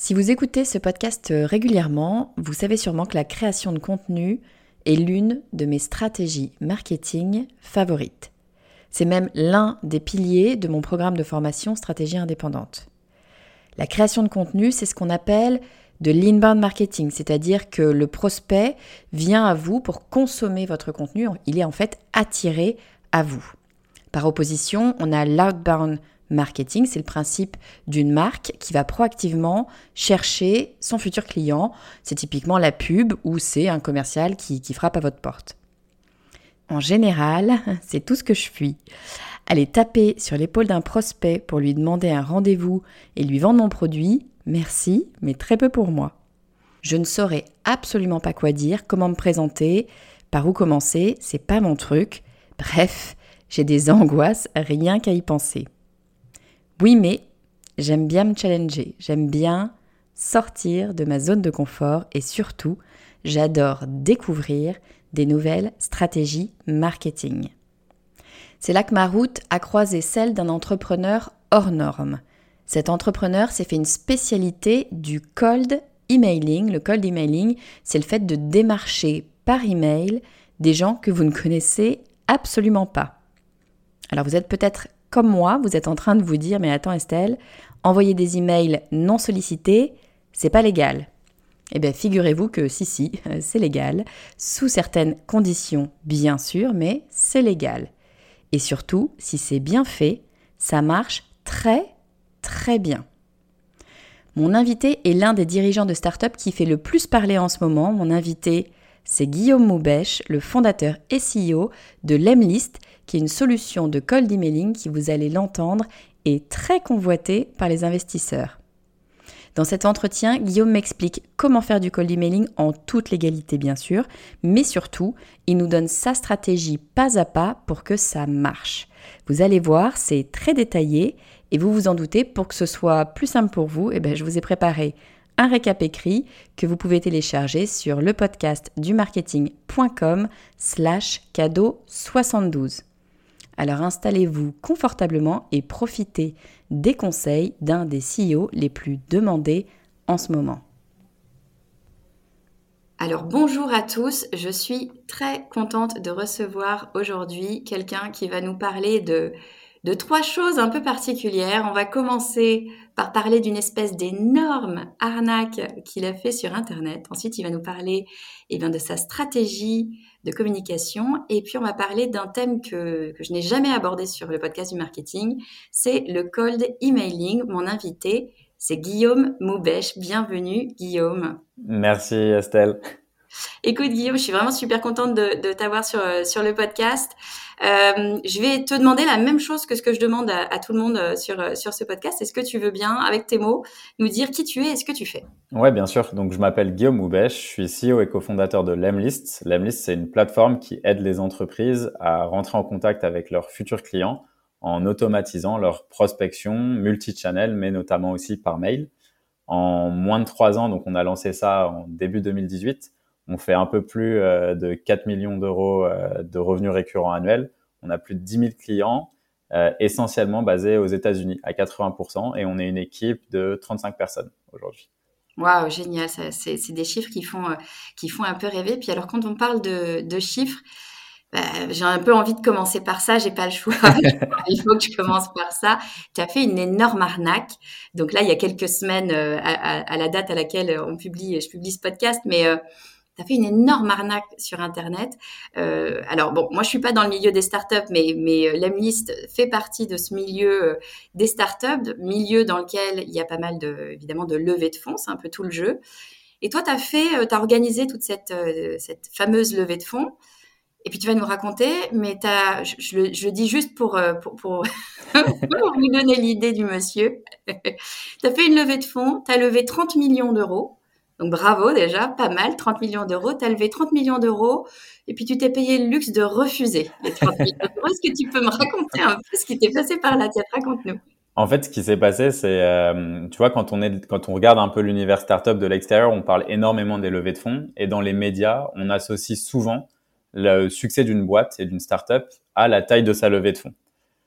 Si vous écoutez ce podcast régulièrement, vous savez sûrement que la création de contenu est l'une de mes stratégies marketing favorites. C'est même l'un des piliers de mon programme de formation Stratégie indépendante. La création de contenu, c'est ce qu'on appelle de l'inbound marketing, c'est-à-dire que le prospect vient à vous pour consommer votre contenu, il est en fait attiré à vous. Par opposition, on a l'outbound marketing, c'est le principe d'une marque qui va proactivement chercher son futur client. C'est typiquement la pub ou c'est un commercial qui, frappe à votre porte. En général, c'est tout ce que je fuis. Aller taper sur l'épaule d'un prospect pour lui demander un rendez-vous et lui vendre mon produit, merci, mais très peu pour moi. Je ne saurais absolument pas quoi dire, comment me présenter, par où commencer, c'est pas mon truc. Bref, j'ai des angoisses rien qu'à y penser. Oui, mais j'aime bien me challenger, j'aime bien sortir de ma zone de confort et surtout, j'adore découvrir des nouvelles stratégies marketing. C'est là que ma route a croisé celle d'un entrepreneur hors norme. Cet entrepreneur s'est fait une spécialité du cold emailing. Le cold emailing, c'est le fait de démarcher par email des gens que vous ne connaissez absolument pas. Alors vous êtes peut-être comme moi, vous êtes en train de vous dire mais attends Estelle, envoyer des emails non sollicités, c'est pas légal. Eh bien, figurez-vous que si, si, c'est légal, sous certaines conditions, bien sûr, mais c'est légal. Et surtout, si c'est bien fait, ça marche très, très bien. Mon invité est l'un des dirigeants de start-up qui fait le plus parler en ce moment. Mon invité, c'est Guillaume Moubèche, le fondateur SEO de Lemlist, qui est une solution de cold emailing qui, vous allez l'entendre, est très convoitée par les investisseurs. Dans cet entretien, Guillaume m'explique comment faire du cold emailing en toute légalité bien sûr, mais surtout, il nous donne sa stratégie pas à pas pour que ça marche. Vous allez voir, c'est très détaillé et vous vous en doutez, pour que ce soit plus simple pour vous, eh bien, je vous ai préparé un récap écrit que vous pouvez télécharger sur le podcast du marketing.com slash cadeau 72. Alors installez-vous confortablement et profitez des conseils d'un des CEO les plus demandés en ce moment. Alors bonjour à tous, je suis très contente de recevoir aujourd'hui quelqu'un qui va nous parler de, de trois choses un peu particulières. On va commencer par parler d'une espèce d'énorme arnaque qu'il a fait sur Internet. Ensuite, il va nous parler eh bien, de sa stratégie de communication. Et puis, on va parler d'un thème que, que je n'ai jamais abordé sur le podcast du marketing. C'est le cold emailing. Mon invité, c'est Guillaume Moubèche. Bienvenue, Guillaume. Merci, Estelle. Écoute, Guillaume, je suis vraiment super contente de, t'avoir sur, sur le podcast. Euh, je vais te demander la même chose que ce que je demande à, tout le monde euh, sur, euh, sur ce podcast. Est-ce que tu veux bien, avec tes mots, nous dire qui tu es et ce que tu fais? Ouais, bien sûr. Donc, je m'appelle Guillaume Houbèche, je suis CEO et cofondateur de Lemlist. Lemlist, c'est une plateforme qui aide les entreprises à rentrer en contact avec leurs futurs clients en automatisant leur prospection multi-channel, mais notamment aussi par mail. En moins de trois ans, donc on a lancé ça en début 2018, on fait un peu plus euh, de 4 millions d'euros euh, de revenus récurrents annuels. On a plus de 10 000 clients, euh, essentiellement basés aux États-Unis à 80%, et on est une équipe de 35 personnes aujourd'hui. Waouh, génial, c'est des chiffres qui font, qui font un peu rêver. Puis alors quand on parle de, de chiffres, bah, j'ai un peu envie de commencer par ça, j'ai pas le choix. il faut que je commence par ça. Tu as fait une énorme arnaque. Donc là, il y a quelques semaines, à, la date à laquelle on publie, je publie ce podcast, mais tu fait une énorme arnaque sur Internet. Euh, alors bon, moi je suis pas dans le milieu des startups, mais mais euh, Lemlist fait partie de ce milieu euh, des startups, milieu dans lequel il y a pas mal de évidemment de levée de fonds, c'est un peu tout le jeu. Et toi, tu as fait, as organisé toute cette cette fameuse levée de fonds. Et puis tu vas nous raconter, mais as, je, le, dis juste pour, pour, pour, pour vous donner l'idée du monsieur. tu as fait une levée de fonds, tu as levé 30 millions d'euros. Donc bravo déjà, pas mal, 30 millions d'euros. Tu as levé 30 millions d'euros et puis tu t'es payé le luxe de refuser les 30 millions d'euros. Est-ce que tu peux me raconter un peu ce qui t'est passé par la tête? Raconte-nous. En fait, ce qui s'est passé, c'est, euh, tu vois, quand on est, quand on regarde un peu l'univers startup de l'extérieur, on parle énormément des levées de fonds et dans les médias, on associe souvent le succès d'une boîte et d'une startup à la taille de sa levée de fonds.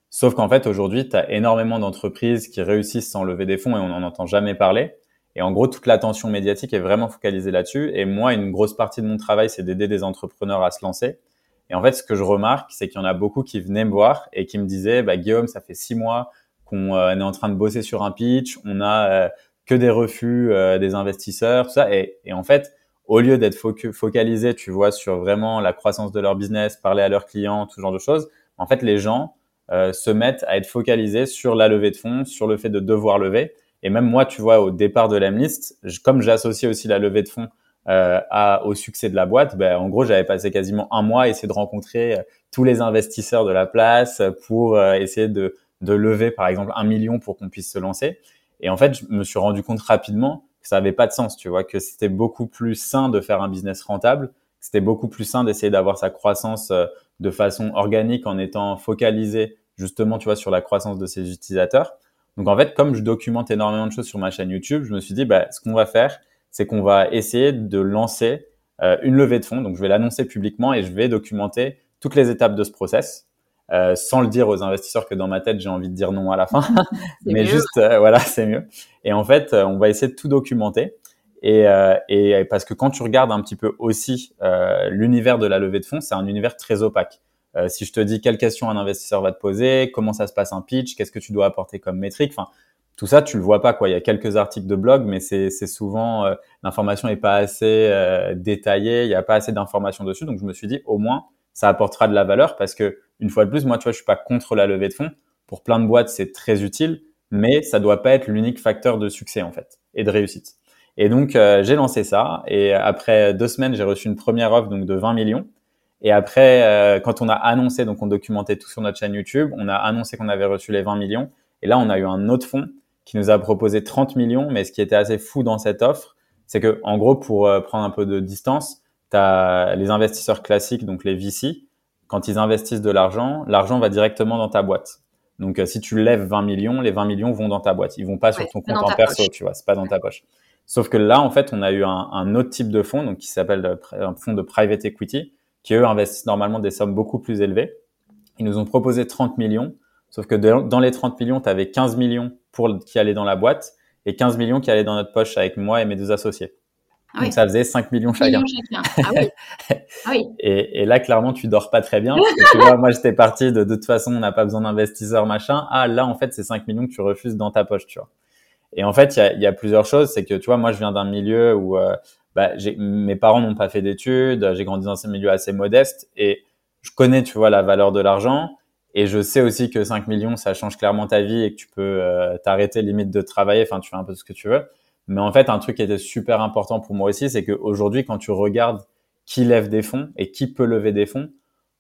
Sauf qu'en fait, aujourd'hui, tu as énormément d'entreprises qui réussissent sans lever des fonds et on n'en entend jamais parler. Et en gros, toute l'attention médiatique est vraiment focalisée là-dessus. Et moi, une grosse partie de mon travail, c'est d'aider des entrepreneurs à se lancer. Et en fait, ce que je remarque, c'est qu'il y en a beaucoup qui venaient me voir et qui me disaient, bah, Guillaume, ça fait six mois qu'on euh, est en train de bosser sur un pitch, on a euh, que des refus euh, des investisseurs, tout ça. Et, en fait, au lieu d'être focalisé, tu vois, sur vraiment la croissance de leur business, parler à leurs clients, tout genre de choses, en fait, les gens se mettent à être focalisés sur la levée de fonds, sur le fait de devoir lever. Et même moi, tu vois, au départ de l'Emlist, comme j'associe aussi la levée de fonds euh, à, au succès de la boîte, ben, en gros, j'avais passé quasiment un mois à essayer de rencontrer tous les investisseurs de la place pour essayer de de lever par exemple un million pour qu'on puisse se lancer. Et en fait, je me suis rendu compte rapidement que ça avait pas de sens, tu vois, que c'était beaucoup plus sain de faire un business rentable, c'était beaucoup plus sain d'essayer d'avoir sa croissance euh, de façon organique en étant focalisé justement, tu vois, sur la croissance de ses utilisateurs. Donc en fait, comme je documente énormément de choses sur ma chaîne YouTube, je me suis dit, bah, ce qu'on va faire, c'est qu'on va essayer de lancer euh, une levée de fonds. Donc je vais l'annoncer publiquement et je vais documenter toutes les étapes de ce process. Euh, sans le dire aux investisseurs que dans ma tête j'ai envie de dire non à la fin, mais juste euh, voilà c'est mieux. Et en fait euh, on va essayer de tout documenter et, et parce que quand tu regardes un petit peu aussi l'univers de la levée de fonds, c'est un univers très opaque. Si je te dis quelle question un investisseur va te poser, comment ça se passe un pitch, qu'est-ce que tu dois apporter comme métrique, enfin tout ça tu le vois pas quoi. Il y a quelques articles de blog, mais c'est souvent l'information est pas assez détaillée, il y a pas assez d'informations dessus. Donc je me suis dit au moins ça apportera de la valeur parce que une fois de plus, moi, tu vois, je suis pas contre la levée de fonds. Pour plein de boîtes, c'est très utile, mais ça doit pas être l'unique facteur de succès en fait et de réussite. Et donc euh, j'ai lancé ça et après deux semaines, j'ai reçu une première offre donc de 20 millions. Et après, euh, quand on a annoncé, donc on documentait tout sur notre chaîne YouTube, on a annoncé qu'on avait reçu les 20 millions. Et là, on a eu un autre fonds qui nous a proposé 30 millions. Mais ce qui était assez fou dans cette offre, c'est que en gros, pour euh, prendre un peu de distance, tu as les investisseurs classiques, donc les VC, quand ils investissent de l'argent, l'argent va directement dans ta boîte. Donc, euh, si tu lèves 20 millions, les 20 millions vont dans ta boîte. Ils vont pas sur ton compte en perso, tu vois. C'est pas dans ta poche. Sauf que là, en fait, on a eu un, autre type de fonds, donc qui s'appelle euh, un fonds de private equity, qui eux investissent normalement des sommes beaucoup plus élevées. Ils nous ont proposé 30 millions, sauf que dans les 30 millions, tu avais 15 millions pour qui allaient dans la boîte et 15 millions qui allaient dans notre poche avec moi et mes deux associés. Ah Donc ça faisait 5 millions chacun. Ah oui. Ah oui. et, et, là, clairement, tu dors pas très bien. Parce que, tu vois, moi, j'étais parti de, de toute façon, on n'a pas besoin d'investisseurs, machin. Ah, là, en fait, c'est 5 millions que tu refuses dans ta poche, tu vois. Et en fait, il y a, y a, plusieurs choses. C'est que, tu vois, moi, je viens d'un milieu où euh, bah, mes parents n'ont pas fait d'études. J'ai grandi dans un milieu assez modeste. Et je connais, tu vois, la valeur de l'argent. Et je sais aussi que 5 millions, ça change clairement ta vie et que tu peux euh, t'arrêter limite de travailler. Enfin, tu fais un peu ce que tu veux. Mais en fait, un truc qui était super important pour moi aussi, c'est qu'aujourd'hui, quand tu regardes qui lève des fonds et qui peut lever des fonds,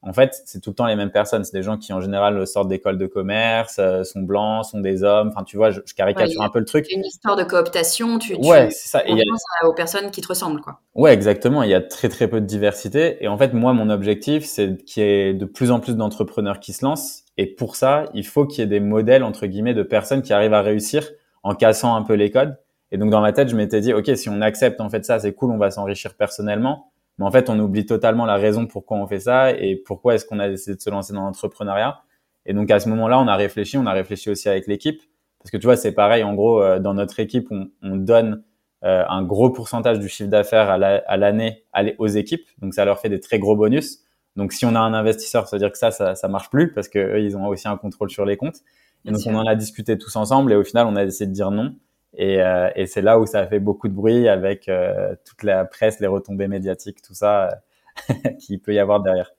en fait, c'est tout le temps les mêmes personnes. C'est des gens qui, en général, sortent d'écoles de commerce, euh, sont blancs, sont des hommes. Enfin, tu vois, je, caricature un peu le truc. C'est une histoire de cooptation. Tu, ouais, c'est ça. Et y a... aux personnes qui te ressemblent, quoi. Ouais, exactement. Il y a très, très peu de diversité. Et en fait, moi, mon objectif, c'est qu'il y ait de plus en plus d'entrepreneurs qui se lancent. Et pour ça, il faut qu'il y ait des modèles, entre guillemets, de personnes qui arrivent à réussir en cassant un peu les codes et donc dans ma tête, je m'étais dit, ok, si on accepte en fait ça, c'est cool, on va s'enrichir personnellement. Mais en fait, on oublie totalement la raison pourquoi on fait ça et pourquoi est-ce qu'on a décidé de se lancer dans l'entrepreneuriat. Et donc à ce moment-là, on a réfléchi, on a réfléchi aussi avec l'équipe, parce que tu vois, c'est pareil. En gros, euh, dans notre équipe, on, on donne euh, un gros pourcentage du chiffre d'affaires à l'année aux équipes, donc ça leur fait des très gros bonus. Donc si on a un investisseur, ça veut dire que ça, ça, ça marche plus parce que ils ont aussi un contrôle sur les comptes. Et donc on en a discuté tous ensemble et au final, on a décidé de dire non. Et, euh, et c'est là où ça a fait beaucoup de bruit avec euh, toute la presse, les retombées médiatiques, tout ça euh, qui peut y avoir derrière.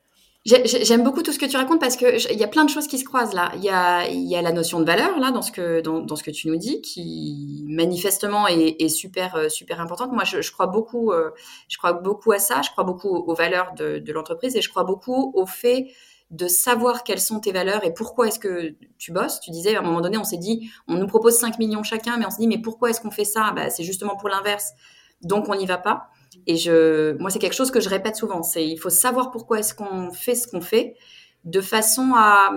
J'aime beaucoup tout ce que tu racontes parce que il y a plein de choses qui se croisent là. Il y a, y a la notion de valeur là dans ce que dans, ce que tu nous dis qui manifestement est, est super super importante. Moi, je, je crois beaucoup, je crois beaucoup à ça. Je crois beaucoup aux valeurs de, de l'entreprise et je crois beaucoup au fait de savoir quelles sont tes valeurs et pourquoi est-ce que tu bosses. Tu disais, à un moment donné, on s'est dit, on nous propose 5 millions chacun, mais on s'est dit, mais pourquoi est-ce qu'on fait ça? Bah, C'est justement pour l'inverse. donc on n'y va pas. Et je, moi, c'est quelque chose que je répète souvent. C'est il faut savoir pourquoi est-ce qu'on fait ce qu'on fait, de façon à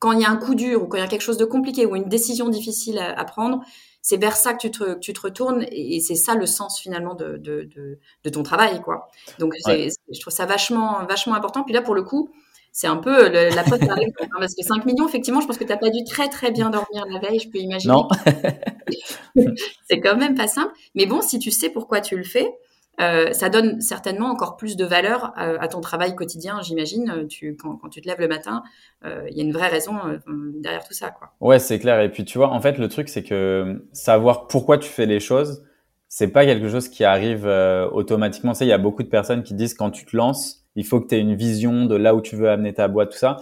quand il y a un coup dur ou quand il y a quelque chose de compliqué ou une décision difficile à, prendre, c'est vers ça que tu te, tu te retournes et, c'est ça le sens finalement de, de, de, de ton travail, quoi. Donc, je trouve ça vachement, vachement important. Puis là, pour le coup, c'est un peu la poste arrive parce que 5 millions, effectivement, je pense que tu n'as pas dû très très bien dormir la veille, je peux imaginer. Non. c'est quand même pas simple. Mais bon, si tu sais pourquoi tu le fais, euh, ça donne certainement encore plus de valeur à, ton travail quotidien, j'imagine. Tu, quand, quand, tu te lèves le matin, euh, il y a une vraie raison euh, derrière tout ça. Quoi. Ouais, c'est clair. Et puis, tu vois, en fait, le truc, c'est que savoir pourquoi tu fais les choses, c'est pas quelque chose qui arrive automatiquement. Tu sais, il y a beaucoup de personnes qui disent quand tu te lances, il faut que tu aies une vision de là où tu veux amener ta boîte, tout ça.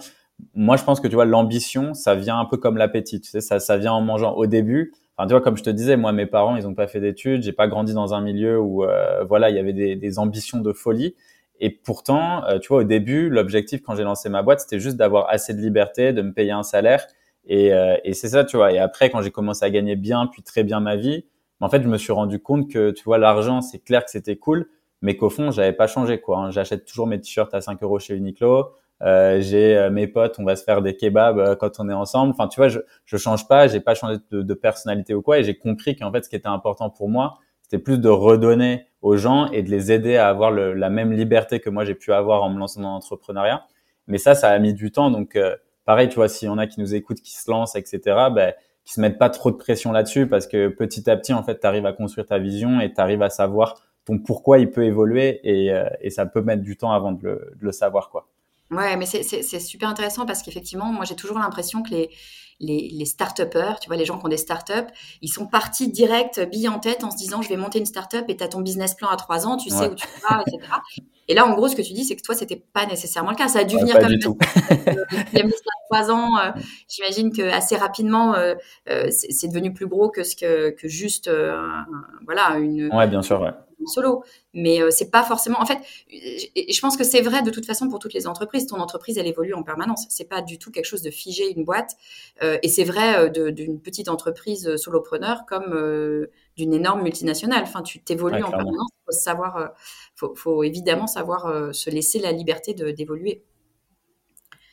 Moi, je pense que tu vois, l'ambition, ça vient un peu comme l'appétit. Tu sais, ça, ça vient en mangeant au début tu vois, comme je te disais, moi, mes parents, ils n'ont pas fait d'études. J'ai pas grandi dans un milieu où, euh, voilà, il y avait des, des, ambitions de folie. Et pourtant, euh, tu vois, au début, l'objectif quand j'ai lancé ma boîte, c'était juste d'avoir assez de liberté, de me payer un salaire. Et, euh, et c'est ça, tu vois. Et après, quand j'ai commencé à gagner bien, puis très bien ma vie, en fait, je me suis rendu compte que, tu vois, l'argent, c'est clair que c'était cool, mais qu'au fond, j'avais pas changé, quoi. Hein. J'achète toujours mes t-shirts à 5 euros chez Uniqlo. Euh, j'ai euh, mes potes, on va se faire des kebabs euh, quand on est ensemble. Enfin, tu vois, je, je change pas, j'ai pas changé de, de, personnalité ou quoi, et j'ai compris qu'en fait, ce qui était important pour moi, c'était plus de redonner aux gens et de les aider à avoir le, la même liberté que moi j'ai pu avoir en me lançant dans l'entrepreneuriat. Mais ça, ça a mis du temps. Donc, pareil, tu vois, s'il y en a qui nous écoutent, qui se lancent, etc., ben, qui se mettent pas trop de pression là-dessus parce que petit à petit, en fait, tu arrives à construire ta vision et tu arrives à savoir ton pourquoi il peut évoluer et, et ça peut mettre du temps avant de le, de le savoir, quoi. Ouais, mais c'est super intéressant parce qu'effectivement, moi, j'ai toujours l'impression que les, les, les start-upers, tu vois, les gens qui ont des start-up, ils sont partis direct, bille en tête, en se disant, je vais monter une start-up et tu as ton business plan à trois ans, tu sais où tu vas, etc. Et là, en gros, ce que tu dis, c'est que toi, c'était pas nécessairement le cas. Ça a dû venir comme du tout. trois ans. Euh, j'imagine que assez rapidement, euh, euh, c'est devenu plus gros que ce que, que juste, voilà, une. Ouais, bien sûr, ouais solo. Mais euh, c'est pas forcément. En fait, je pense que c'est vrai de toute façon pour toutes les entreprises. Ton entreprise, elle évolue en permanence. C'est pas du tout quelque chose de figé, une boîte. Euh, et c'est vrai euh, d'une petite entreprise solopreneur comme d'une énorme multinationale. Enfin, tu t'évolues en permanence. Faut savoir, faut, faut évidemment savoir se laisser la liberté d'évoluer.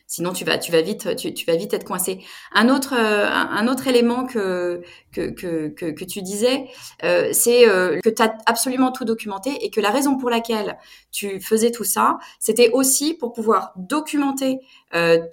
Sinon, tu vas, tu vas vite, tu, vas vite être coincé. Un autre, euh, un autre élément que que, que, que, tu disais, euh, c'est euh, que tu as absolument tout documenté et que la raison pour laquelle tu faisais tout ça, c'était aussi pour pouvoir documenter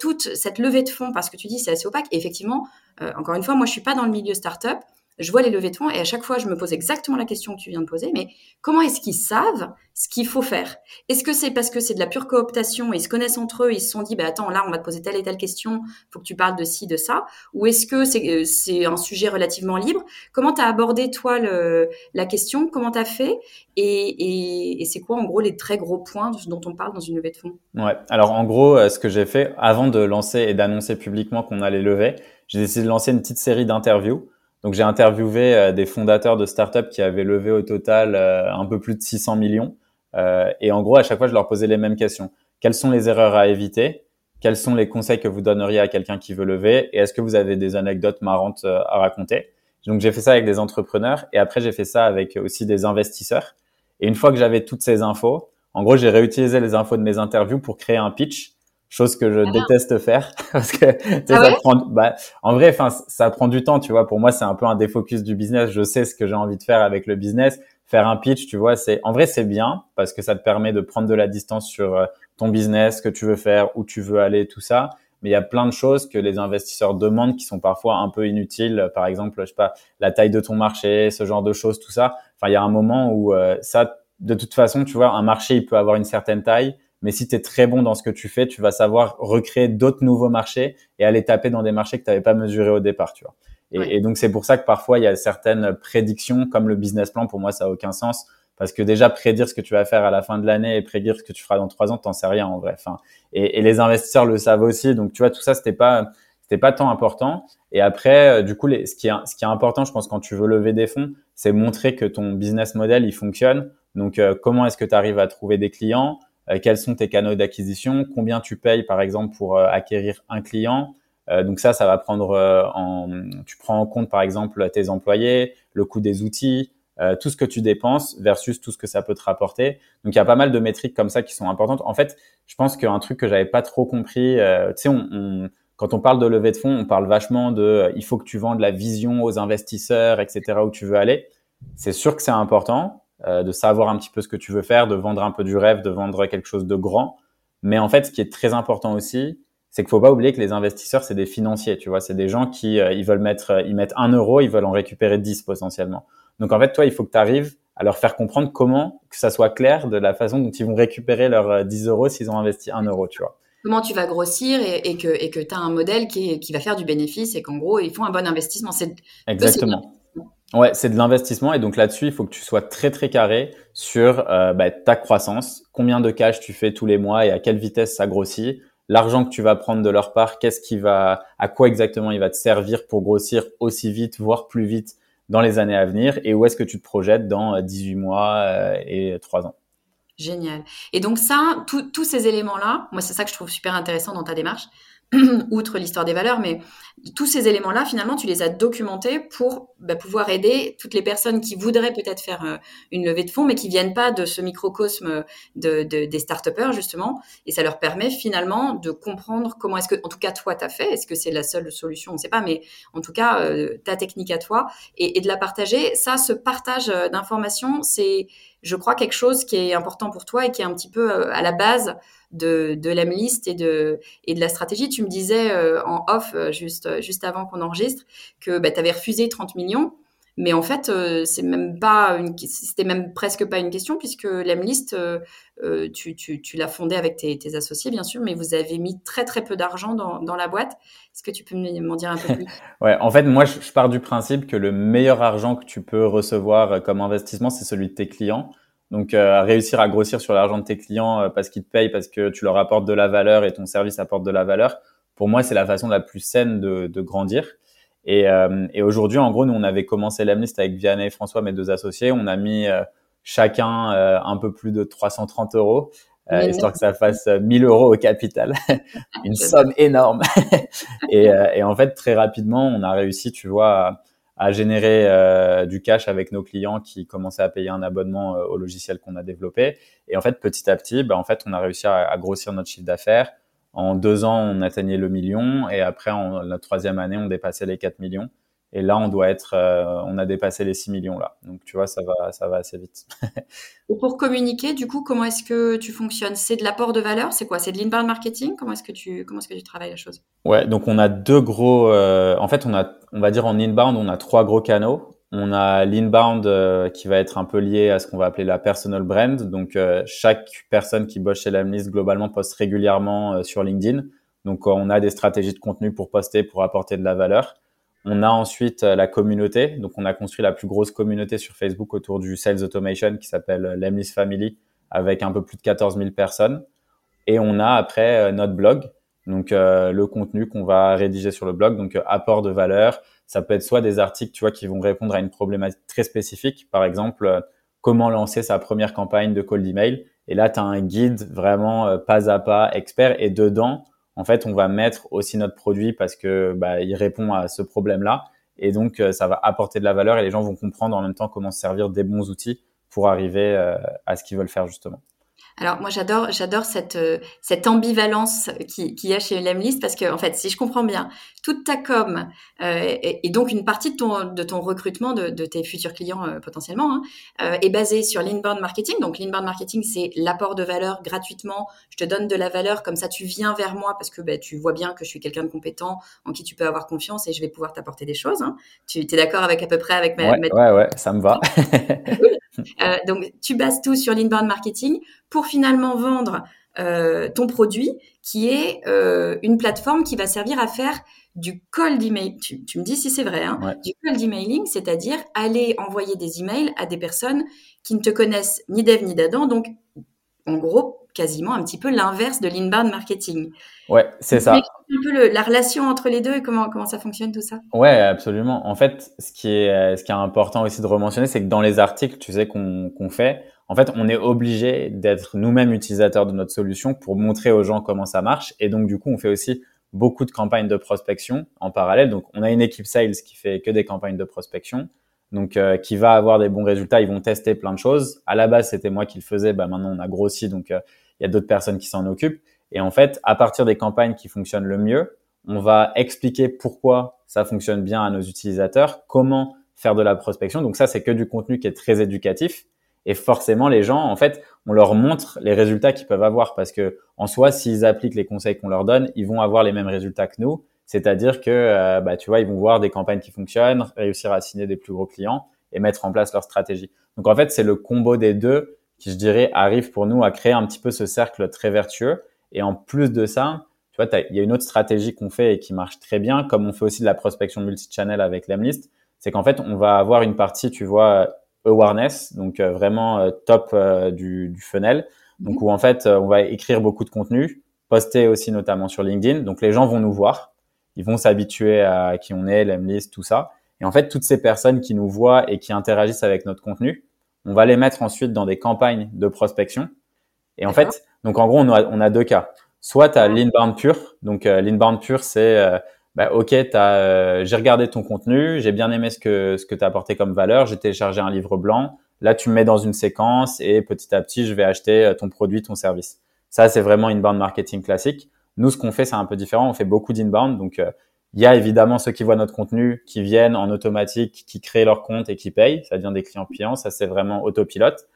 toute cette levée de fonds parce que tu dis c'est assez opaque. Et effectivement, encore une fois, moi je suis pas dans le milieu startup je vois les levées de fonds et à chaque fois, je me pose exactement la question que tu viens de poser, mais comment est-ce qu'ils savent ce qu'il faut faire? Est-ce que c'est parce que c'est de la pure cooptation ils se connaissent entre eux, ils se sont dit, bah attends, là, on va te poser telle et telle question, faut que tu parles de ci, de ça. Ou est-ce que c'est, c'est un sujet relativement libre? Comment tu as abordé, toi, la question? Comment tu as fait? Et, et, et c'est quoi, en gros, les très gros points dont on parle dans une levée de fonds? Ouais, alors en gros, euh, ce que j'ai fait, avant de lancer et d'annoncer publiquement qu'on allait lever, j'ai décidé de lancer une petite série d'interviews donc j'ai interviewé euh, des fondateurs de startups qui avaient levé au total euh, un peu plus de 600 millions. Euh, et en gros, à chaque fois, je leur posais les mêmes questions. Quelles sont les erreurs à éviter? Quels sont les conseils que vous donneriez à quelqu'un qui veut lever? Et est-ce que vous avez des anecdotes marrantes à raconter? Donc j'ai fait ça avec des entrepreneurs et après j'ai fait ça avec aussi des investisseurs. Et une fois que j'avais toutes ces infos, en gros, j'ai réutilisé les infos de mes interviews pour créer un pitch chose que je ah. déteste faire parce que ah ça prend bah en vrai enfin ça prend du temps tu vois. Pour moi c'est un peu un défocus du business. Je sais ce que j'ai envie de faire avec le business. Faire un pitch tu vois c'est en vrai c'est bien parce que ça te permet de prendre de la distance sur euh, ton business ce que tu veux faire où tu veux aller tout ça. Mais il y a plein de choses que les investisseurs demandent qui sont parfois un peu inutiles. Par exemple je sais pas la taille de ton marché ce genre de choses tout ça. Enfin il y a un moment où euh, ça de toute façon tu vois un marché il peut avoir une certaine taille mais si tu es très bon dans ce que tu fais, tu vas savoir recréer d'autres nouveaux marchés et aller taper dans des marchés que tu n'avais pas mesurés au départ, tu vois. Et, et donc c'est pour ça que parfois il y a certaines prédictions comme le business plan. Pour moi, ça a aucun sens parce que déjà prédire ce que tu vas faire à la fin de l'année et prédire ce que tu feras dans trois ans, t'en sais rien en vrai. Enfin, et, et, les investisseurs le savent aussi. Donc tu vois, tout ça c'était pas c'était pas tant important. Et après, euh, du coup, les, ce qui est ce qui est important, je pense, quand tu veux lever des fonds, c'est montrer que ton business model il fonctionne. Donc euh, comment est-ce que tu arrives à trouver des clients? Quels sont tes canaux d'acquisition, combien tu payes par exemple pour euh, acquérir un client? Euh, donc ça, ça va prendre en, tu prends en compte par exemple tes employés, le coût des outils, euh, tout ce que tu dépenses versus tout ce que ça peut te rapporter. Donc il y a pas mal de métriques comme ça qui sont importantes. En fait, je pense qu'un truc que j'avais pas trop compris, euh, tu sais, on, quand on parle de levée de fonds, on parle vachement de euh, il faut que tu vendes la vision aux investisseurs, etc. où tu veux aller. C'est sûr que c'est important de savoir un petit peu ce que tu veux faire, de vendre un peu du rêve, de vendre quelque chose de grand. Mais en fait, ce qui est très important aussi, c'est qu'il faut pas oublier que les investisseurs, c'est des financiers, tu vois, c'est des gens qui ils veulent mettre, ils mettent un euro, ils veulent en récupérer 10 potentiellement. Donc en fait, toi, il faut que tu arrives à leur faire comprendre comment que ça soit clair de la façon dont ils vont récupérer leurs 10 euh, euros s'ils ont investi 1 euro, tu vois. Comment tu vas grossir et, que et que tu as un modèle qui, qui va faire du bénéfice et qu'en gros, ils font un bon investissement. C'est Exactement. Ouais, c'est de l'investissement et donc là-dessus, il faut que tu sois très très carré sur euh, bah, ta croissance, combien de cash tu fais tous les mois et à quelle vitesse ça grossit, l'argent que tu vas prendre de leur part, qu'est-ce qui va, à quoi exactement il va te servir pour grossir aussi vite, voire plus vite dans les années à venir et où est-ce que tu te projettes dans 18 euh, mois euh, et 3 ans? Génial. Et donc ça, tous ces éléments-là, moi c'est ça que je trouve super intéressant dans ta démarche, outre l'histoire des valeurs, mais tous ces éléments-là, finalement, tu les as documentés pour bah, pouvoir aider toutes les personnes qui voudraient peut-être faire euh, une levée de fonds, mais qui viennent pas de ce microcosme de, des start justement. Et ça leur permet finalement de comprendre comment est-ce que, en tout cas, toi, tu as fait. Est-ce que c'est la seule solution? On ne sait pas, mais en tout cas, euh, ta technique à toi et, et, de la partager. Ça, ce partage euh, d'informations, c'est, je crois, quelque chose qui est important pour toi et qui est un petit peu à la base de, de l'Emlist et de, et la stratégie. Tu me disais euh, en off, euh, juste, euh, juste avant qu'on enregistre, que bah, tu refusé 30 millions. Mais en fait, c'est même pas une, c'était même presque pas une question puisque l'Emlist, tu, tu, tu l'as fondé avec tes, tes, associés bien sûr, mais vous avez mis très très peu d'argent dans, dans la boîte. Est-ce que tu peux m'en dire un peu plus? Ouais, en fait, moi, je, pars du principe que le meilleur argent que tu peux recevoir comme investissement, c'est celui de tes clients. Donc, euh, réussir à grossir sur l'argent de tes clients euh, parce qu'ils te payent, parce que tu leur apportes de la valeur et ton service apporte de la valeur, pour moi, c'est la façon la plus saine de, de grandir. Et, euh, et aujourd'hui, en gros, nous, on avait commencé l'Amlist avec Vianney et François, mes deux associés. On a mis chacun un peu plus de 330 euros, histoire que ça fasse 1000 euros au capital. Une somme énorme. et, et, en fait, très rapidement, on a réussi, tu vois, à générer euh, du cash avec nos clients qui commençaient à payer un abonnement euh, au logiciel qu'on a développé. Et en fait, petit à petit, bah, en fait, on a réussi à, à grossir notre chiffre d'affaires. En deux ans, on atteignait le million et après, en la troisième année, on dépassait les 4 millions. Et là, on doit être, euh, on a dépassé les 6 millions là. Donc, tu vois, ça va, ça va assez vite. et pour communiquer, du coup, comment est-ce que tu fonctionnes? C'est de l'apport de valeur? C'est quoi? C'est de l'inbound marketing? Comment est-ce que tu, comment est-ce que tu travailles la chose? Ouais, donc on a deux gros. Euh, en fait, on a, on va dire en inbound, on a trois gros canaux. On a l'inbound euh, qui va être un peu lié à ce qu'on va appeler la personal brand. Donc, chaque personne qui bosse chez Lamlist globalement poste régulièrement sur LinkedIn. Donc, on a des stratégies de contenu pour poster, pour apporter de la valeur. On a ensuite euh, la communauté. Donc, on a construit la plus grosse communauté sur Facebook autour du Sales Automation qui s'appelle euh, Lemlis Family avec un peu plus de 14 000 personnes. Et on a après euh, notre blog, donc le contenu qu'on va rédiger sur le blog, donc apport de valeur. Ça peut être soit des articles, tu vois, qui vont répondre à une problématique très spécifique. Par exemple, comment lancer sa première campagne de cold email. Et là, tu as un guide vraiment pas à pas expert. Et dedans, en fait, on va mettre aussi notre produit parce que bah, il répond à ce problème-là. Et donc, euh, ça va apporter de la valeur et les gens vont comprendre en même temps comment se servir des bons outils pour arriver euh, à ce qu'ils veulent faire justement. Alors moi j'adore j'adore cette euh, cette ambivalence qui qui y a chez Lemlist parce que en fait si je comprends bien toute ta com euh, et, donc une partie de ton de ton recrutement de, de tes futurs clients euh, potentiellement hein, euh, est basée sur l'inbound marketing. Donc l'inbound marketing c'est l'apport de valeur gratuitement. Je te donne de la valeur comme ça tu viens vers moi parce que bah, tu vois bien que je suis quelqu'un de compétent en qui tu peux avoir confiance et je vais pouvoir t'apporter des choses hein. tu es d'accord avec à peu près avec ma ouais ouais, ouais ça me va. Euh, donc, tu bases tout sur l'inbound marketing pour finalement vendre euh, ton produit, qui est euh, une plateforme qui va servir à faire du cold email. Tu, tu me dis si c'est vrai, hein, du cold emailing, c'est-à-dire aller envoyer des emails à des personnes qui ne te connaissent ni d'Ève ni d'Adam. Donc, en gros, quasiment un petit peu l'inverse de l'inbound marketing. Ouais, c'est ça. Un peu la relation entre les deux et comment, comment ça fonctionne tout ça. Ouais, absolument. En fait, ce qui est, ce qui est important aussi de rementionner, c'est que dans les articles, tu sais, qu'on qu'on fait, en fait, on est obligé d'être nous-mêmes utilisateurs de notre solution pour montrer aux gens comment ça marche. Et donc, du coup, on fait aussi beaucoup de campagnes de prospection en parallèle. Donc, on a une équipe sales qui fait que des campagnes de prospection. donc euh, qui va avoir des bons résultats. Ils vont tester plein de choses. À la base, c'était moi qui le faisais. Bah, maintenant, on a grossi, donc euh, il y a d'autres personnes qui s'en occupent. Et en fait, à partir des campagnes qui fonctionnent le mieux, on va expliquer pourquoi ça fonctionne bien à nos utilisateurs, comment faire de la prospection. Donc ça, c'est que du contenu qui est très éducatif. Et forcément, les gens, en fait, on leur montre les résultats qu'ils peuvent avoir parce que en soi, s'ils appliquent les conseils qu'on leur donne, ils vont avoir les mêmes résultats que nous. C'est-à-dire que, euh, bah, tu vois, ils vont voir des campagnes qui fonctionnent, réussir à signer des plus gros clients et mettre en place leur stratégie. Donc en fait, c'est le combo des deux qui, je dirais, arrive pour nous à créer un petit peu ce cercle très vertueux. Et en plus de ça, tu vois, il y a une autre stratégie qu'on fait et qui marche très bien, comme on fait aussi de la prospection multi-channel avec l'Emlist, c'est qu'en fait, on va avoir une partie, tu vois, awareness, donc euh, vraiment euh, top du, du, funnel, donc mhm. où en fait, on va écrire beaucoup de contenu, poster aussi notamment sur LinkedIn. Donc les gens vont nous voir ils vont s'habituer à qui on est, l'Emlist, tout ça. Et en fait, toutes ces personnes qui nous voient et qui interagissent avec notre contenu, on va les mettre ensuite dans des campagnes de prospection. Et en fait, donc en gros, on a, on a deux cas. Soit tu as l'inbound pur. Donc euh, l'inbound pur, c'est euh, bah, OK, euh, j'ai regardé ton contenu, j'ai bien aimé ce que ce que tu as apporté comme valeur, j'ai téléchargé un livre blanc. Là, tu me mets dans une séquence et petit à petit, je vais acheter ton produit, ton service. Ça, c'est vraiment inbound marketing classique. Nous, ce qu'on fait, c'est un peu différent. On fait beaucoup d'inbound. Donc, euh, il y a évidemment ceux qui voient notre contenu, qui viennent en automatique, qui créent leur compte et qui payent. Ça devient des clients payants. Ça, c'est vraiment autopilote.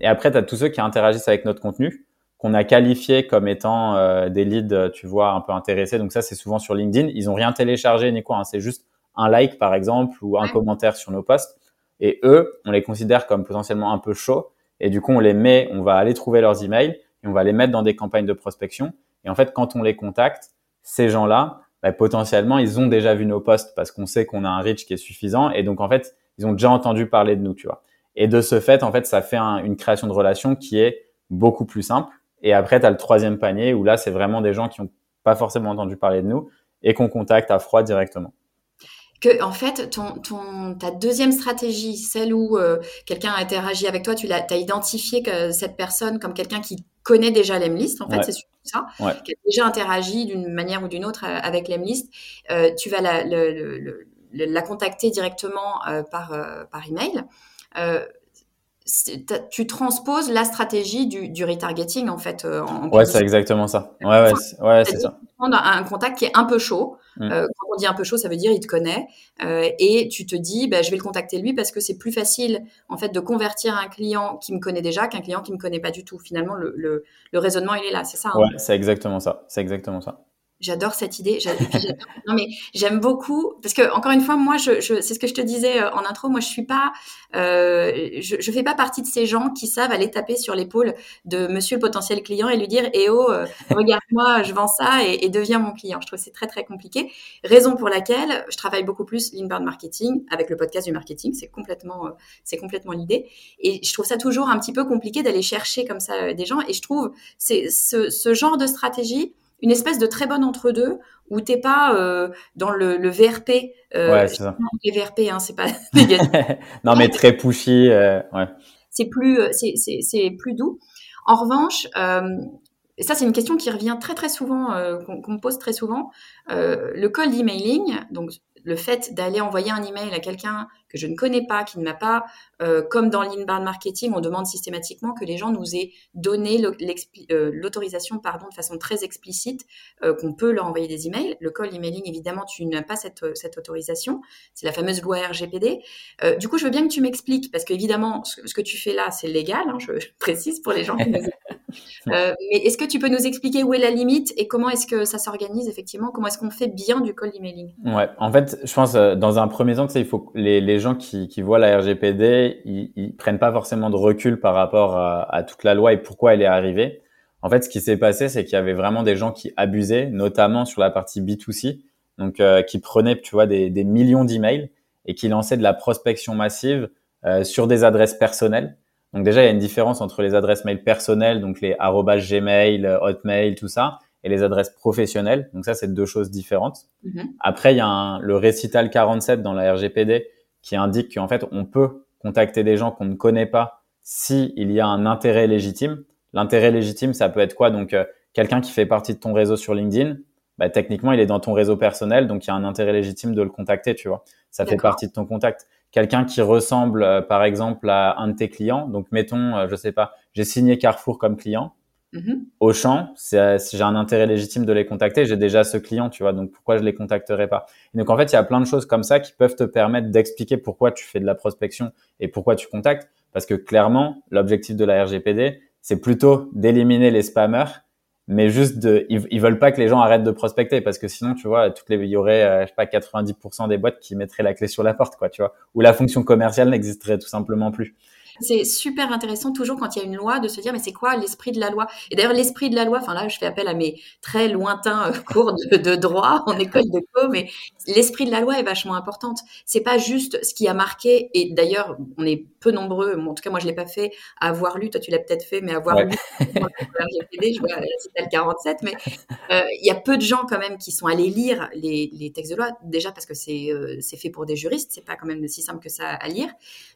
Et après, tu as tous ceux qui interagissent avec notre contenu, qu'on a qualifié comme étant euh, des leads, tu vois, un peu intéressés. Donc ça, c'est souvent sur LinkedIn. Ils ont rien téléchargé ni quoi. Hein. C'est juste un like, par exemple, ou un commentaire sur nos posts. Et eux, on les considère comme potentiellement un peu chauds. Et du coup, on les met, on va aller trouver leurs emails et on va les mettre dans des campagnes de prospection. Et en fait, quand on les contacte, ces gens-là, bah, potentiellement, ils ont déjà vu nos posts parce qu'on sait qu'on a un reach qui est suffisant. Et donc, en fait, ils ont déjà entendu parler de nous, tu vois. Et de ce fait, en fait, ça fait une création de relation qui est beaucoup plus simple. Et après, tu as le troisième panier où là, c'est vraiment des gens qui n'ont pas forcément entendu parler de nous et qu'on contacte à froid directement. Que en fait ton, ton ta deuxième stratégie, celle où euh, quelqu'un a interagi avec toi, tu l'as as identifié que cette personne comme quelqu'un qui connaît déjà l'Emlist, en fait, c'est ça, qui a déjà interagi d'une manière ou d'une autre euh, avec l'Emlist, euh, tu vas la, la contacter directement euh, par, par email. Euh, tu transposes la stratégie du, du retargeting en fait. En ouais, c'est exactement ça. Ouais, ouais, ouais c'est ça. Prendre un contact qui est un peu chaud, Mm. Euh, quand on dit un peu chaud, ça veut dire il te connaît euh, et tu te dis bah, je vais le contacter lui parce que c'est plus facile en fait de convertir un client qui me connaît déjà qu'un client qui me connaît pas du tout. Finalement, le, le, le raisonnement il est là, c'est ça. Hein? Ouais, c'est exactement ça. C'est exactement ça. J'adore cette idée. non mais j'aime beaucoup parce que encore une fois, moi, je, je c'est ce que je te disais euh, en intro. Moi, je suis pas, euh, je, je fais pas partie de ces gens qui savent aller taper sur l'épaule de Monsieur le potentiel client et lui dire "Eh oh, euh, regarde-moi, je vends ça et, et deviens mon client." Je trouve c'est très très compliqué. Raison pour laquelle je travaille beaucoup plus l'inbound marketing avec le podcast du marketing. C'est complètement, euh, c'est complètement l'idée. Et je trouve ça toujours un petit peu compliqué d'aller chercher comme ça des gens. Et je trouve c'est ce, ce genre de stratégie une espèce de très bonne entre-deux où t'es pas euh, dans le, le VRP. Euh, ouais, c'est ça. Les VRP, hein, c'est pas non, mais très pushy. Euh, ouais. C'est plus, euh, c'est, c'est, c'est plus doux. En revanche, ça c'est une question qui revient très très souvent, qu'on, qu'on me pose très souvent. le cold emailing, donc le fait d'aller envoyer un email à quelqu'un que je ne connais pas, qui ne m'a pas, euh, comme dans l'inbound marketing, on demande systématiquement que les gens nous aient donné euh, l'autorisation, pardon, de façon très explicite, euh, qu'on peut leur envoyer des emails. Le call emailing, évidemment, tu n'as pas cette, cette autorisation. C'est la fameuse loi RGPD. du coup, je veux bien que tu m'expliques, parce qu'évidemment, ce, ce, que tu fais là, c'est légal, hein, je, précise pour les gens qui nous mais est-ce que tu peux nous expliquer où est la limite et comment est-ce que ça s'organise effectivement? Comment est-ce qu'on fait bien du call emailing? Ouais, en fait, je pense, dans un premier temps, il faut les, les gens qui, qui voient la RGPD, ils, ils, prennent pas forcément de recul par rapport à, à, toute la loi et pourquoi elle est arrivée. En fait, ce qui s'est passé, c'est qu'il y avait vraiment des gens qui abusaient, notamment sur la partie B2C, donc euh, qui prenaient, tu vois, des, des millions d'emails et qui lançaient de la prospection massive euh, sur des adresses personnelles. Donc déjà, il y a une différence entre les adresses mail personnelles, donc les Gmail, Hotmail, tout ça, et les adresses professionnelles. Donc ça, c'est deux choses différentes. Mm-hmm. Après, il y a un, le récital 47 dans la RGPD qui indique qu'en fait, on peut contacter des gens qu'on ne connaît pas s'il il y a un intérêt légitime. L'intérêt légitime, ça peut être quoi? Donc, euh, quelqu'un qui fait partie de ton réseau sur LinkedIn, bah, techniquement, il est dans ton réseau personnel, donc il y a un intérêt légitime de le contacter, tu vois. Ça fait partie de ton contact. quelqu'un qui ressemble, euh, par exemple, à un de tes clients. Donc, mettons, euh, je sais pas, j'ai signé Carrefour comme client. Mm-hmm. Au champ, si j'ai un intérêt légitime de les contacter, j'ai déjà ce client, tu vois, donc pourquoi je les contacterai pas? Donc en fait, il y a plein de choses comme ça qui peuvent te permettre d'expliquer pourquoi tu fais de la prospection et pourquoi tu contactes, parce que clairement, l'objectif de la RGPD, c'est plutôt d'éliminer les spammers mais juste de, ils, veulent pas que les gens arrêtent de prospecter parce que sinon, tu vois, toutes les, il y aurait, euh, je sais pas, 90% des boîtes qui mettraient la clé sur la porte, quoi, tu vois, ou la fonction commerciale n'existerait tout simplement plus. C'est super intéressant toujours quand il y a une loi de se dire mais c'est quoi l'esprit de la loi? Et d'ailleurs l'esprit de la loi, enfin là je fais appel à mes très lointains euh, cours de, droit en école de co, mais l'esprit de la loi est vachement importante. C'est pas juste ce qui a marqué et d'ailleurs on est peu nombreux, en tout cas moi je l'ai pas fait, à avoir lu, toi tu l'as peut-être fait, mais avoir lu je vois c'était le 47, mais euh, il y a peu de gens quand même qui sont allés lire les, les textes de loi déjà parce que c'est euh, c'est fait pour des juristes, c'est pas quand même si simple que ça à lire.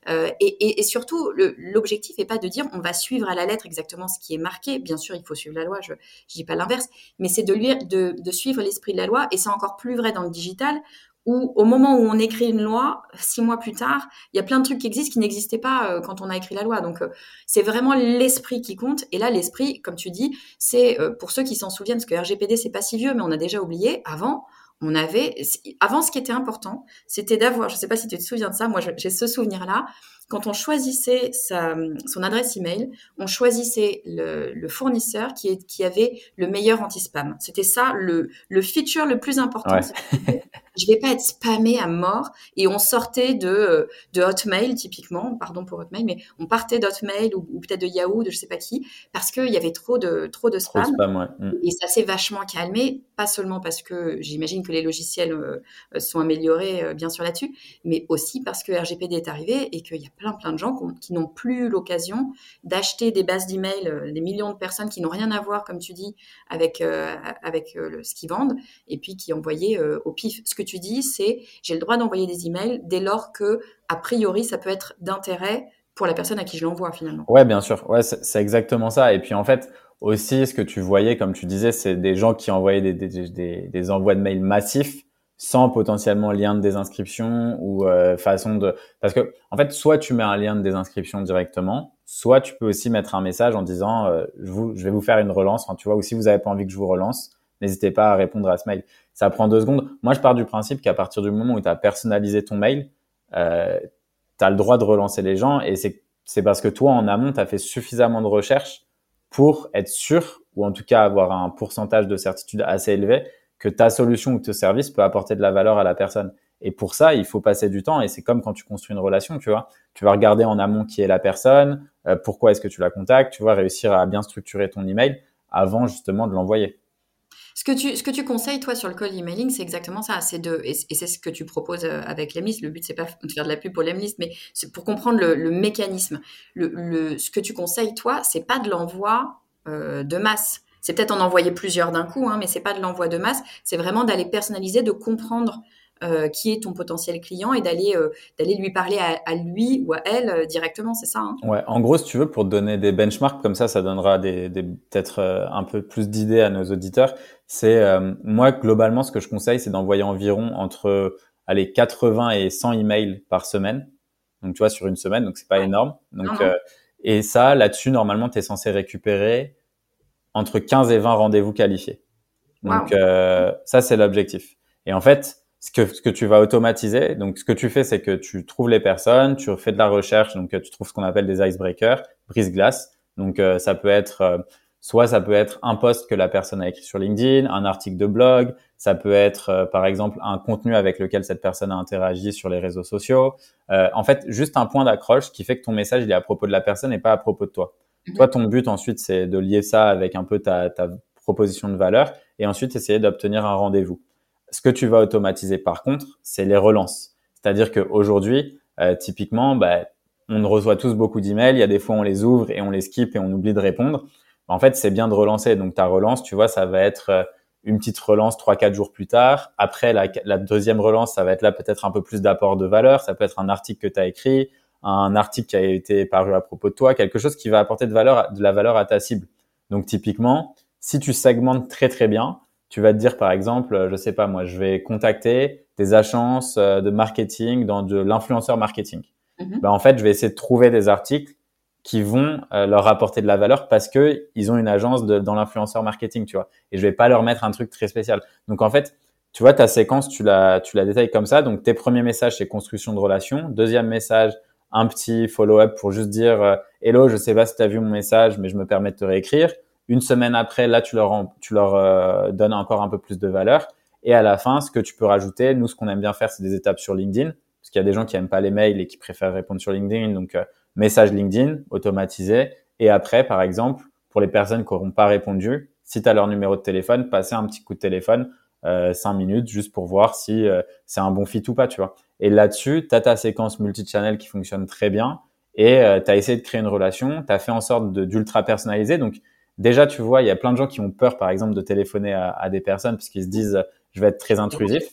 Euh, et, et, et surtout l'objectif n'est pas de dire on va suivre à la lettre exactement ce qui est marqué. Bien sûr, il faut suivre la loi, je ne dis pas l'inverse, mais c'est de, suivre l'esprit de la loi. Et c'est encore plus vrai dans le digital, où au moment où on écrit une loi, six mois plus tard, il y a plein de trucs qui existent qui n'existaient pas euh, quand on a écrit la loi. Donc euh, c'est vraiment l'esprit qui compte. Et là, l'esprit, comme tu dis, c'est euh, pour ceux qui s'en souviennent, parce que RGPD c'est pas si vieux, mais on a déjà oublié. Avant, on avait, avant, ce qui était important, c'était d'avoir, je ne sais pas si tu te souviens de ça, moi j'ai ce souvenir-là, quand on choisissait sa, son adresse email, on choisissait le, fournisseur qui, est, qui avait le meilleur anti-spam. C'était ça le, le feature le plus important. Ouais. je vais pas être spammé à mort. Et on sortait de, de Hotmail typiquement, pardon pour Hotmail, mais on partait d'Hotmail ou, ou peut-être de Yahoo, de je sais pas qui, parce qu'il y avait trop de trop de spam. Mm. Et ça s'est vachement calmé, pas seulement parce que j'imagine que les logiciels euh, sont améliorés euh, bien sûr là-dessus, mais aussi parce que RGPD est arrivé et qu'il y a plein, plein de gens qui n'ont plus l'occasion d'acheter des bases d'emails, euh, des millions de personnes qui n'ont rien à voir, comme tu dis, avec, euh, avec euh, ce qu'ils vendent, et puis qui envoyaient au pif. Ce que tu dis, c'est j'ai le droit d'envoyer des emails dès lors que, a priori, ça peut être d'intérêt pour la personne à qui je l'envoie finalement. Ouais, bien sûr. Ouais, c'est exactement ça. Et puis en fait, aussi, ce que tu voyais, comme tu disais, c'est des gens qui envoyaient des, des, des, des envois de mails massifs sans potentiellement lien de désinscription ou euh, façon de parce que en fait soit tu mets un lien de désinscription directement soit tu peux aussi mettre un message en disant euh, je, vous, je vais vous faire une relance tu vois ou si vous avez pas envie que je vous relance n'hésitez pas à répondre à ce mail. Ça prend deux secondes. Moi je pars du principe qu'à partir du moment où tu as personnalisé ton mail euh, tu as le droit de relancer les gens et c'est c'est parce que toi en amont tu as fait suffisamment de recherches pour être sûr ou en tout cas avoir un pourcentage de certitude assez élevé que ta solution ou ton service peut apporter de la valeur à la personne. Et pour ça, il faut passer du temps. Et c'est comme quand tu construis une relation, tu vois. Tu vas regarder en amont qui est la personne, euh, pourquoi est-ce que tu la contactes, tu vas réussir à bien structurer ton email avant justement de l'envoyer. Ce que, tu, ce que tu conseilles, toi, sur le call emailing, c'est exactement ça. C'est de, et, c'est ce que tu proposes euh, avec Lemlist. Le but, c'est pas de faire de la pub pour Lemlist, mais c'est pour comprendre le, mécanisme. Le, ce que tu conseilles, toi, c'est pas de l'envoi euh, de masse. C'est peut-être en envoyer plusieurs d'un coup, hein, mais c'est pas de l'envoi de masse. C'est vraiment d'aller personnaliser, de comprendre euh, qui est ton potentiel client et d'aller euh, d'aller lui parler à, lui ou à elle euh, directement, c'est ça hein? Ouais, en gros, si tu veux, pour te donner des benchmarks comme ça, ça donnera des, des peut-être un peu plus d'idées à nos auditeurs. C'est moi globalement, ce que je conseille, c'est d'envoyer environ entre allez 80 et 100 emails par semaine. Donc tu vois sur une semaine, donc c'est pas énorme. Donc et ça, là-dessus, normalement, tu es censé récupérer entre 15 et 20 rendez-vous qualifiés. Donc euh, ça c'est l'objectif. Et en fait, ce que ce que tu vas automatiser, donc ce que tu fais, c'est que tu trouves les personnes, tu fais de la recherche, donc tu trouves ce qu'on appelle des icebreakers, brise-glace. Donc euh, ça peut être euh, soit ça peut être un post que la personne a écrit sur LinkedIn, un article de blog, ça peut être par exemple un contenu avec lequel cette personne a interagi sur les réseaux sociaux. en fait, juste un point d'accroche qui fait que ton message il est à propos de la personne et pas à propos de toi. Mhm. Toi, ton but ensuite, c'est de lier ça avec un peu ta, ta proposition de valeur et ensuite essayer d'obtenir un rendez-vous. Ce que tu vas automatiser par contre, c'est les relances. C'est-à-dire qu'aujourd'hui, euh, typiquement, bah, on reçoit tous beaucoup d'emails. Il y a des fois, on les ouvre et on les skip et on oublie de répondre. En fait, c'est bien de relancer. Donc, ta relance, tu vois, ça va être euh, une petite relance trois, quatre jours plus tard. Après, la, la deuxième relance, ça va être là peut-être un peu plus d'apport de valeur. Ça peut être un article que tu as écrit, un article qui a été paru à propos de toi, quelque chose qui va apporter de valeur, de la valeur à ta cible. Donc typiquement, si tu segmentes très très bien, tu vas te dire par exemple, je sais pas moi, je vais contacter des agences de marketing, dans de l'influenceur marketing. Mhm. Ben, en fait, je vais essayer de trouver des articles qui vont leur apporter de la valeur parce que ils ont une agence de, dans l'influenceur marketing, tu vois. Et je vais pas leur mettre un truc très spécial. Donc en fait, tu vois, ta séquence, tu la, tu la détailles comme ça. Donc, tes premiers messages, c'est construction de relation. Deuxième message, un petit follow-up pour juste dire euh, Hello, je sais pas si tu as vu mon message, mais je me permets de te réécrire. Une semaine après, là, tu leur, tu leur euh, donnes encore un peu plus de valeur. Et à la fin, ce que tu peux rajouter, nous, ce qu'on aime bien faire, c'est des étapes sur LinkedIn, parce qu'il y a des gens qui aiment pas les mails et qui préfèrent répondre sur LinkedIn. Donc, euh, message LinkedIn automatisé. Et après, par exemple, pour les personnes qui n'auront pas répondu, si tu as leur numéro de téléphone, passer un petit coup de téléphone euh, minutes juste pour voir si euh, c'est un bon fit ou pas, tu vois. Et là-dessus, tu as ta séquence multi-channel qui fonctionne très bien et euh, tu as essayé de créer une relation, tu as fait en sorte d'ultra personnaliser. Donc déjà, tu vois, il y a plein de gens qui ont peur, par exemple, de téléphoner à, à des personnes parce qu'ils se disent, je vais être très intrusif.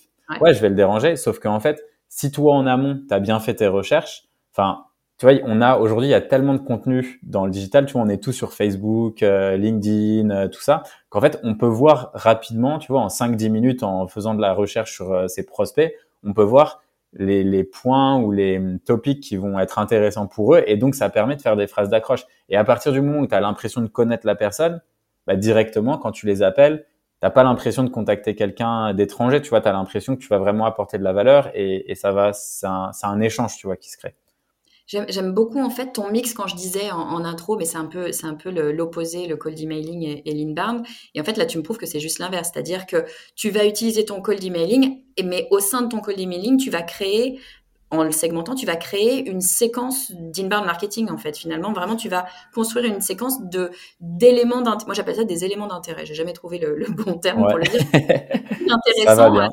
Ouais, je vais le déranger. Sauf qu'en fait, si toi en amont, tu as bien fait tes recherches, enfin, tu vois, on a aujourd'hui, il y a tellement de contenu dans le digital, tu vois, on est tous sur Facebook, euh, LinkedIn, euh, tout ça, qu'en fait, on peut voir rapidement, tu vois, en 5-10 minutes, en faisant de la recherche sur euh, ces prospects, on peut voir les, les, points ou les topics qui vont être intéressants pour eux, et donc ça permet de faire des phrases d'accroche. Et à partir du moment où tu as l'impression de connaître la personne, bah, directement, quand tu les appelles, t'as pas l'impression de contacter quelqu'un d'étranger, tu vois, tu as l'impression que tu vas vraiment apporter de la valeur, et, et ça va, c'est un, un échange, tu vois, qui se crée. J'aime beaucoup en fait ton mix quand je disais en, intro, mais c'est un peu un peu l'opposé, le, cold emailing et, et l'inbound. Et en fait là, tu me prouves que c'est juste l'inverse, c'est-à-dire que tu vas utiliser ton cold emailing, mais au sein de ton cold emailing, tu vas créer en le segmentant, tu vas créer une séquence d'inbound marketing en fait. Finalement, vraiment, tu vas construire une séquence de d'éléments d'intérêt. Moi, j'appelle ça des éléments d'intérêt. J'ai jamais trouvé le, bon terme pour le dire. Intéressant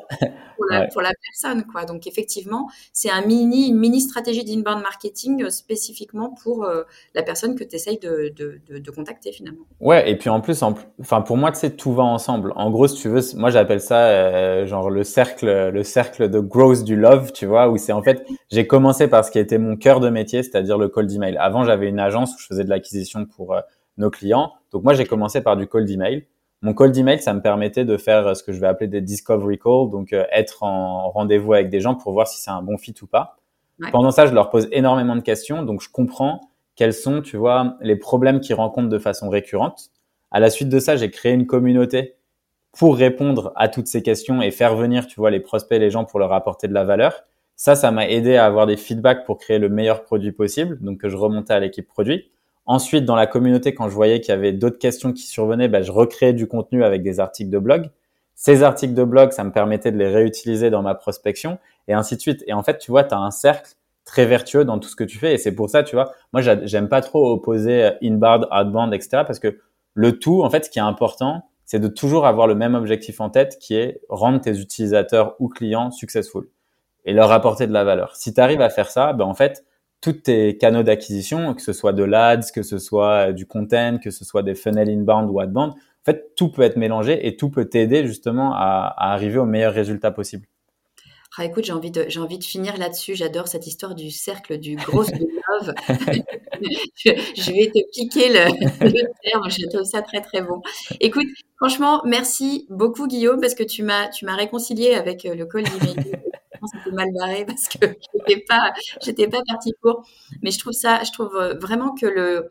pour la, pour la, personne, quoi. Donc, effectivement, c'est un mini une mini stratégie d'inbound marketing euh, spécifiquement pour euh, la personne que tu essayes de, de, de, contacter finalement. Ouais, et puis en plus, enfin pour moi, tu sais, tout va ensemble. En gros, si tu veux, moi j'appelle ça euh, genre le cercle, le cercle de growth du love, tu vois, où c'est en fait j'ai commencé par ce qui était mon cœur de métier, c'est-à-dire le cold email. Avant, j'avais une agence où je faisais de l'acquisition pour euh, nos clients. Donc moi, j'ai commencé par du cold email. Mon cold email, ça me permettait de faire ce que je vais appeler des discovery calls, donc euh, être en rendez-vous avec des gens pour voir si c'est un bon fit ou pas. Pendant ça, je leur pose énormément de questions, donc je comprends quels sont, tu vois, les problèmes qu'ils rencontrent de façon récurrente. À la suite de ça, j'ai créé une communauté pour répondre à toutes ces questions et faire venir, tu vois, les prospects, les gens pour leur apporter de la valeur. Ça, ça m'a aidé à avoir des feedbacks pour créer le meilleur produit possible, donc que je remontais à l'équipe produit. Ensuite, dans la communauté, quand je voyais qu'il y avait d'autres questions qui survenaient, ben, je recréais du contenu avec des articles de blog. Ces articles de blog, ça me permettait de les réutiliser dans ma prospection et ainsi de suite. Et en fait, tu vois, tu as un cercle très vertueux dans tout ce que tu fais. Et c'est pour ça, tu vois, moi, j'aime pas trop opposer inbound, outbound, etc. Parce que le tout, en fait, ce qui est important, c'est de toujours avoir le même objectif en tête qui est rendre tes utilisateurs ou clients successful et leur apporter de la valeur. Si tu arrives à faire ça, ben en fait, tous tes canaux d'acquisition, que ce soit de l'ads, que ce soit du content, que ce soit des funnels inbound ou outbound, en fait, tout peut être mélangé et tout peut t'aider justement à, arriver au meilleur résultat possible. Ah, écoute, j'ai envie de, j'ai envie de finir là-dessus. J'adore cette histoire du cercle du gros love. je, vais te piquer le, le terme. Je trouve ça très, très bon. Écoute, franchement, merci beaucoup, Guillaume, parce que tu m'as, tu m'as réconcilié avec le call d'email c'était mal barré parce que j'étais pas, j'étais pas partie pour. Mais je trouve ça, je trouve euh, vraiment que le,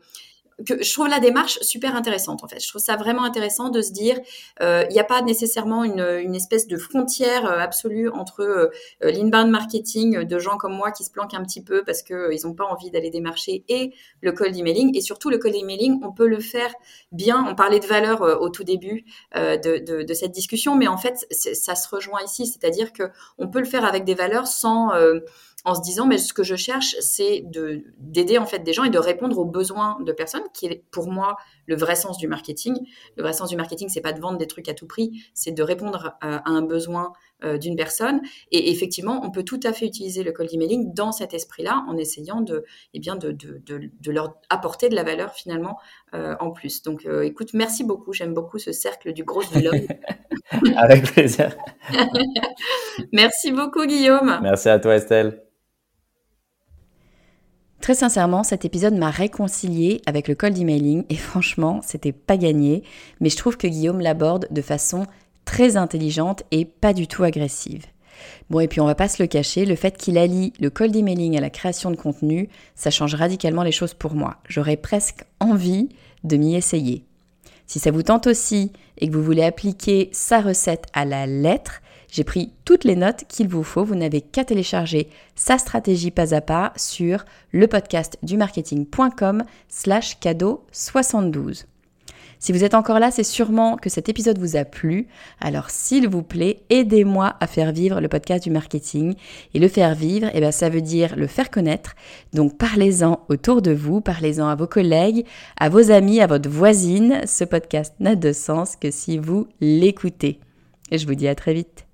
que je trouve la démarche super intéressante en fait. Je trouve ça vraiment intéressant de se dire euh, il n'y a pas nécessairement une, une espèce de frontière euh, absolue entre euh, l'inbound marketing de gens comme moi qui se planquent un petit peu parce que ils n'ont pas envie d'aller démarcher et le cold emailing et surtout le cold emailing on peut le faire bien. On parlait de valeur au tout début de, de, de, cette discussion, mais en fait ça se rejoint ici, c'est-à-dire que on peut le faire avec des valeurs sans en se disant mais ce que je cherche c'est de d'aider en fait des gens et de répondre aux besoins de personnes qui est pour moi le vrai sens du marketing. Le vrai sens du marketing c'est pas de vendre des trucs à tout prix c'est de répondre à, un besoin euh, d'une personne. Et effectivement on peut tout à fait utiliser le cold emailing dans cet esprit là en essayant de eh bien de, de, de, leur apporter de la valeur finalement euh, en plus. Donc euh, écoute merci beaucoup. J'aime beaucoup ce cercle du gros l'homme avec plaisir. Merci beaucoup Guillaume. Merci à toi Estelle Très sincèrement, cet épisode m'a réconcilié avec le cold emailing et franchement, c'était pas gagné, mais je trouve que Guillaume l'aborde de façon très intelligente et pas du tout agressive. Bon, et puis on va pas se le cacher, le fait qu'il allie le cold emailing à la création de contenu, ça change radicalement les choses pour moi. J'aurais presque envie de m'y essayer. Si ça vous tente aussi et que vous voulez appliquer sa recette à la lettre, j'ai pris toutes les notes qu'il vous faut. Vous n'avez qu'à télécharger sa stratégie pas à pas sur le podcast du marketing.com slash cadeau 72. Si vous êtes encore là, c'est sûrement que cet épisode vous a plu. Alors s'il vous plaît, aidez-moi à faire vivre le podcast du marketing. Et le faire vivre, eh bien, ça veut dire le faire connaître. Donc parlez-en autour de vous, parlez-en à vos collègues, à vos amis, à votre voisine. Ce podcast n'a de sens que si vous l'écoutez. Et je vous dis à très vite.